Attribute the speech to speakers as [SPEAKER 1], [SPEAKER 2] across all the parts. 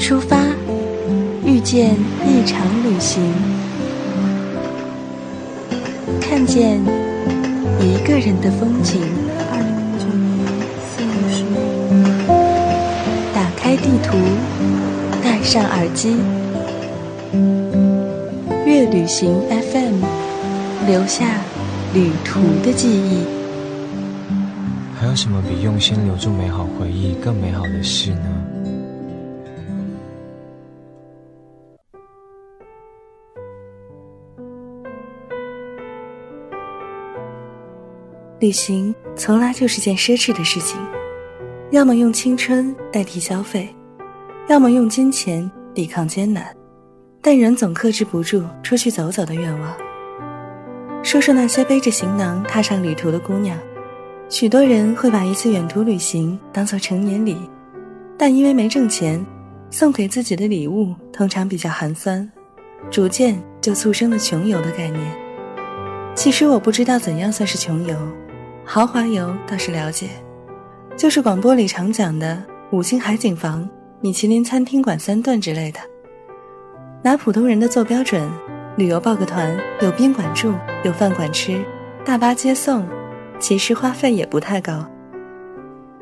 [SPEAKER 1] 出发，遇见一场旅行，看见一个人的风景。二零零九年四月，打开地图，戴上耳机，月旅行 FM，留下旅途的记忆。
[SPEAKER 2] 还有什么比用心留住美好回忆更美好的事呢？
[SPEAKER 1] 旅行从来就是件奢侈的事情，要么用青春代替消费，要么用金钱抵抗艰难，但人总克制不住出去走走的愿望。说说那些背着行囊踏上旅途的姑娘，许多人会把一次远途旅行当做成年礼，但因为没挣钱，送给自己的礼物通常比较寒酸，逐渐就促生了穷游的概念。其实我不知道怎样算是穷游。豪华游倒是了解，就是广播里常讲的五星海景房、米其林餐厅馆三顿之类的。拿普通人的做标准，旅游报个团，有宾馆住，有饭馆吃，大巴接送，其实花费也不太高。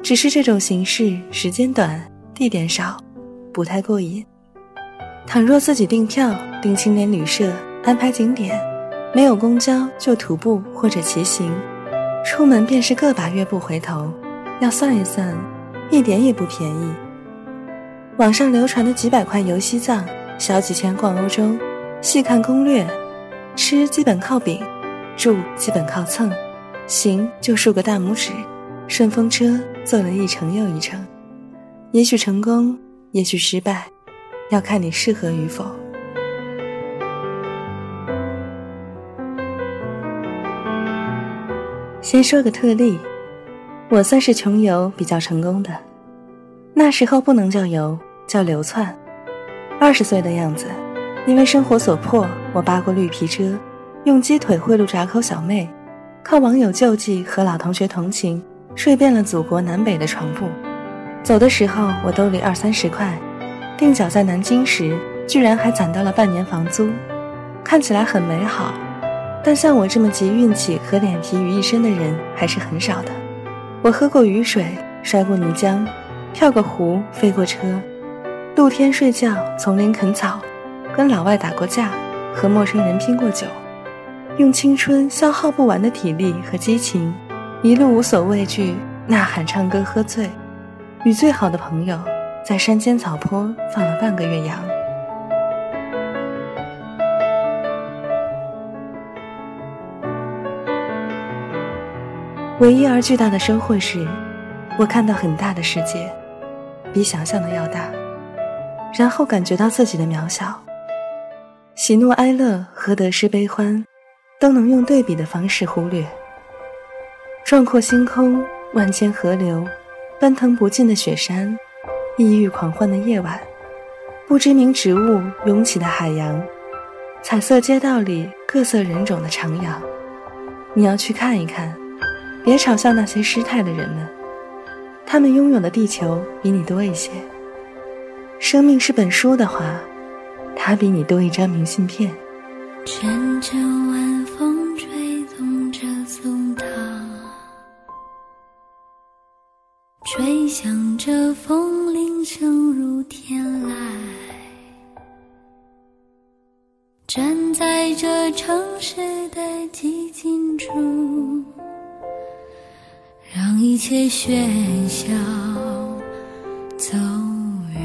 [SPEAKER 1] 只是这种形式时间短，地点少，不太过瘾。倘若自己订票、订青年旅社、安排景点，没有公交就徒步或者骑行。出门便是个把月不回头，要算一算，一点也不便宜。网上流传的几百块游西藏，小几千逛欧洲，细看攻略，吃基本靠饼，住基本靠蹭，行就竖个大拇指，顺风车坐了一程又一程，也许成功，也许失败，要看你适合与否。先说个特例，我算是穷游比较成功的。那时候不能叫游，叫流窜。二十岁的样子，因为生活所迫，我扒过绿皮车，用鸡腿贿赂闸口小妹，靠网友救济和老同学同情，睡遍了祖国南北的床铺。走的时候，我兜里二三十块，定脚在南京时，居然还攒到了半年房租，看起来很美好。但像我这么集运气和脸皮于一身的人还是很少的。我喝过雨水，摔过泥浆，跳过湖，飞过车，露天睡觉，丛林啃草，跟老外打过架，和陌生人拼过酒，用青春消耗不完的体力和激情，一路无所畏惧，呐喊唱歌喝醉，与最好的朋友在山间草坡放了半个月羊。唯一而巨大的收获是，我看到很大的世界，比想象的要大，然后感觉到自己的渺小。喜怒哀乐和得失悲欢，都能用对比的方式忽略。壮阔星空，万千河流，奔腾不尽的雪山，异域狂欢的夜晚，不知名植物涌起的海洋，彩色街道里各色人种的徜徉，你要去看一看。别嘲笑那些失态的人们，他们拥有的地球比你多一些。生命是本书的话，它比你多一张明信片。
[SPEAKER 3] 阵阵晚风吹动着松涛，吹响着风铃声如天籁。站在这城市的寂静处。让一切喧嚣走远，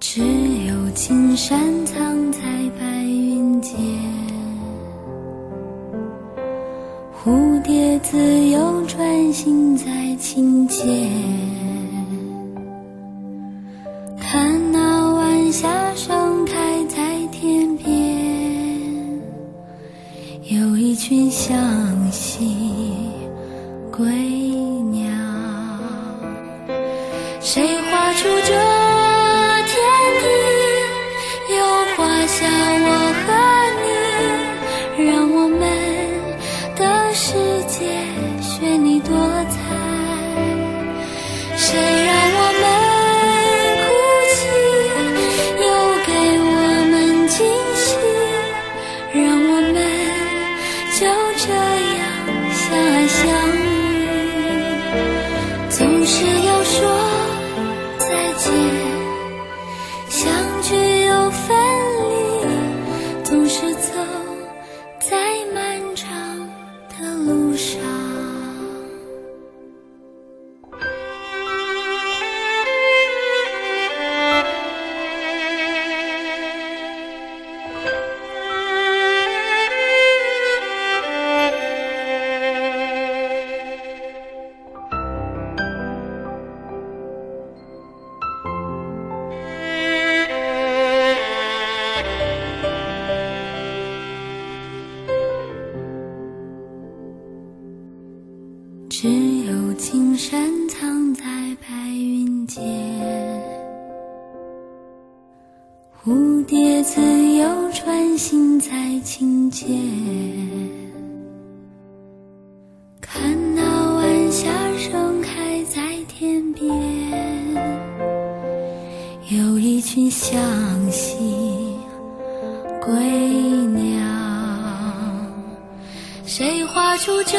[SPEAKER 3] 只有青山藏在白云间，蝴蝶自由穿行在琴间。有一群湘西归鸟。谁蝶自由穿行在清涧。看那晚霞盛开在天边，有一群向西归鸟。谁画出这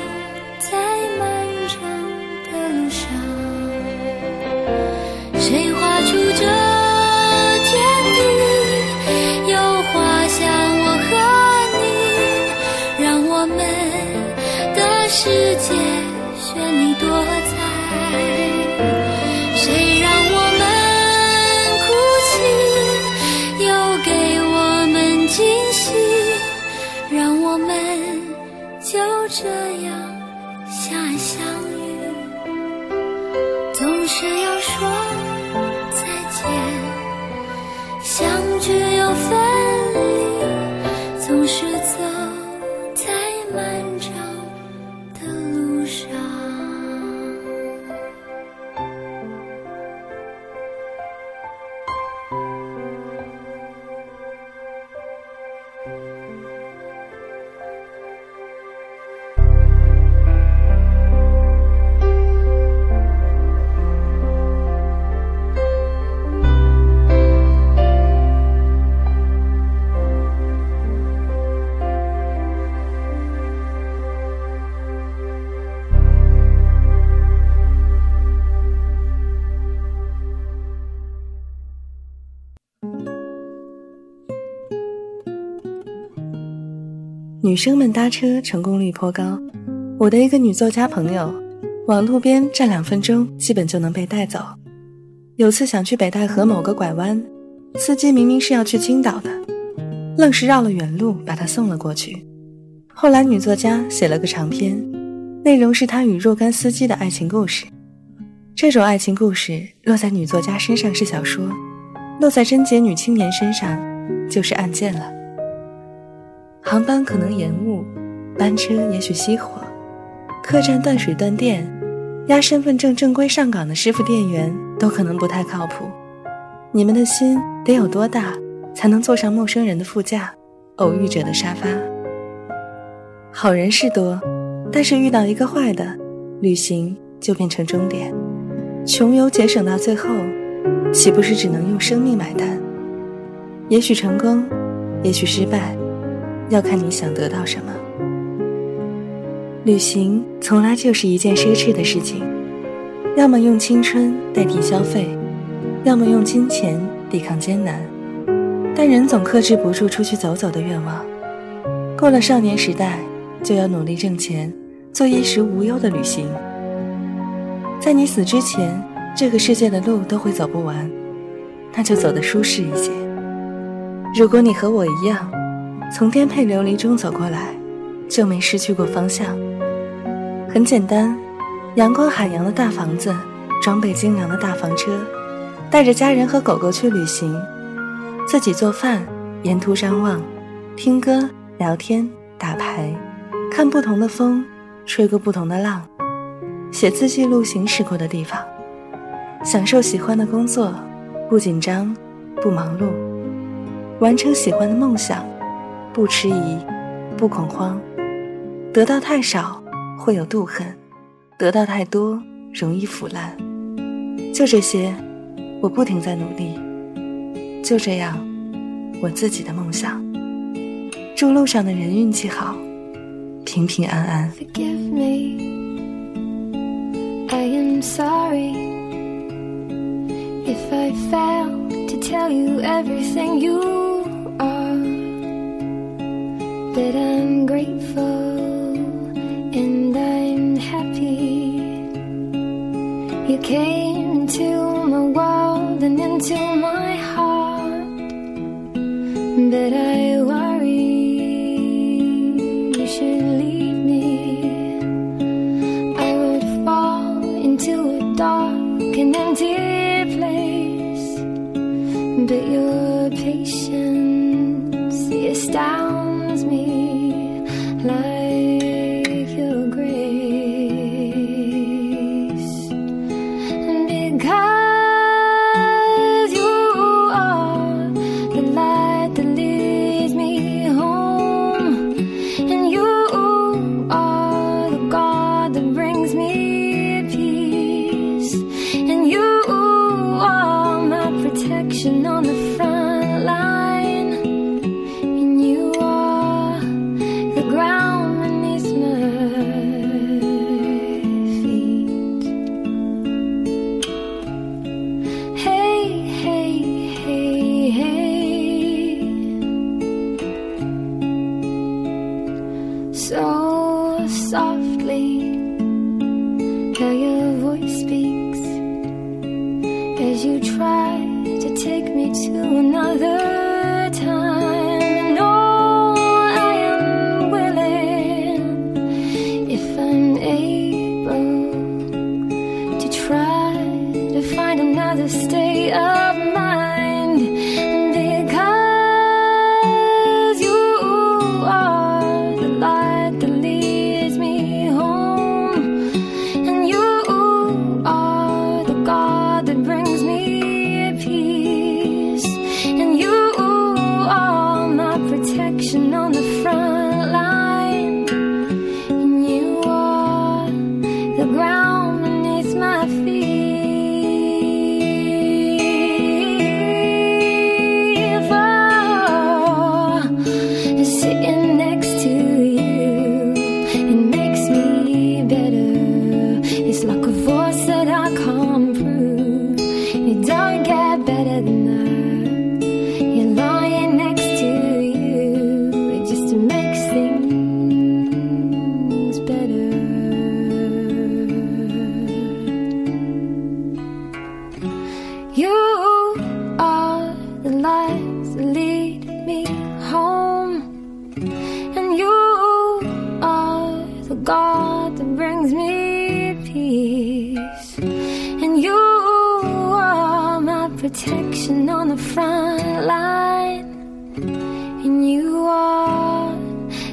[SPEAKER 3] 世界绚丽多彩。谁让我们哭泣，又给我们惊喜，让我们就这样相爱相遇。
[SPEAKER 1] 女生们搭车成功率颇高。我的一个女作家朋友，往路边站两分钟，基本就能被带走。有次想去北戴河某个拐弯，司机明明是要去青岛的，愣是绕了远路把她送了过去。后来女作家写了个长篇，内容是她与若干司机的爱情故事。这种爱情故事落在女作家身上是小说，落在贞洁女青年身上就是案件了。航班可能延误，班车也许熄火，客栈断水断电，押身份证正规上岗的师傅店员都可能不太靠谱。你们的心得有多大，才能坐上陌生人的副驾，偶遇者的沙发？好人是多，但是遇到一个坏的，旅行就变成终点。穷游节省到最后，岂不是只能用生命买单？也许成功，也许失败。要看你想得到什么。旅行从来就是一件奢侈的事情，要么用青春代替消费，要么用金钱抵抗艰难。但人总克制不住出去走走的愿望。过了少年时代，就要努力挣钱，做衣食无忧的旅行。在你死之前，这个世界的路都会走不完，那就走得舒适一些。如果你和我一样，从颠沛流离中走过来就没失去过方向。很简单阳光海洋的大房子装备精良的大房车带着家人和狗狗去旅行自己做饭沿途张望听歌聊天打牌看不同的风吹过不同的浪写字记录行驶过的地方。享受喜欢的工作不紧张不忙碌完成喜欢的梦想不迟疑，不恐慌。得到太少会有妒恨，得到太多容易腐烂。就这些，我不停在努力。就这样，我自己的梦想。祝路上的人运气好，平平安安。
[SPEAKER 3] If I failed to tell you everything you that I'm grateful and I'm happy. You came into my world and into my heart, but I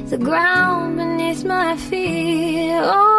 [SPEAKER 3] the ground beneath my feet. Oh.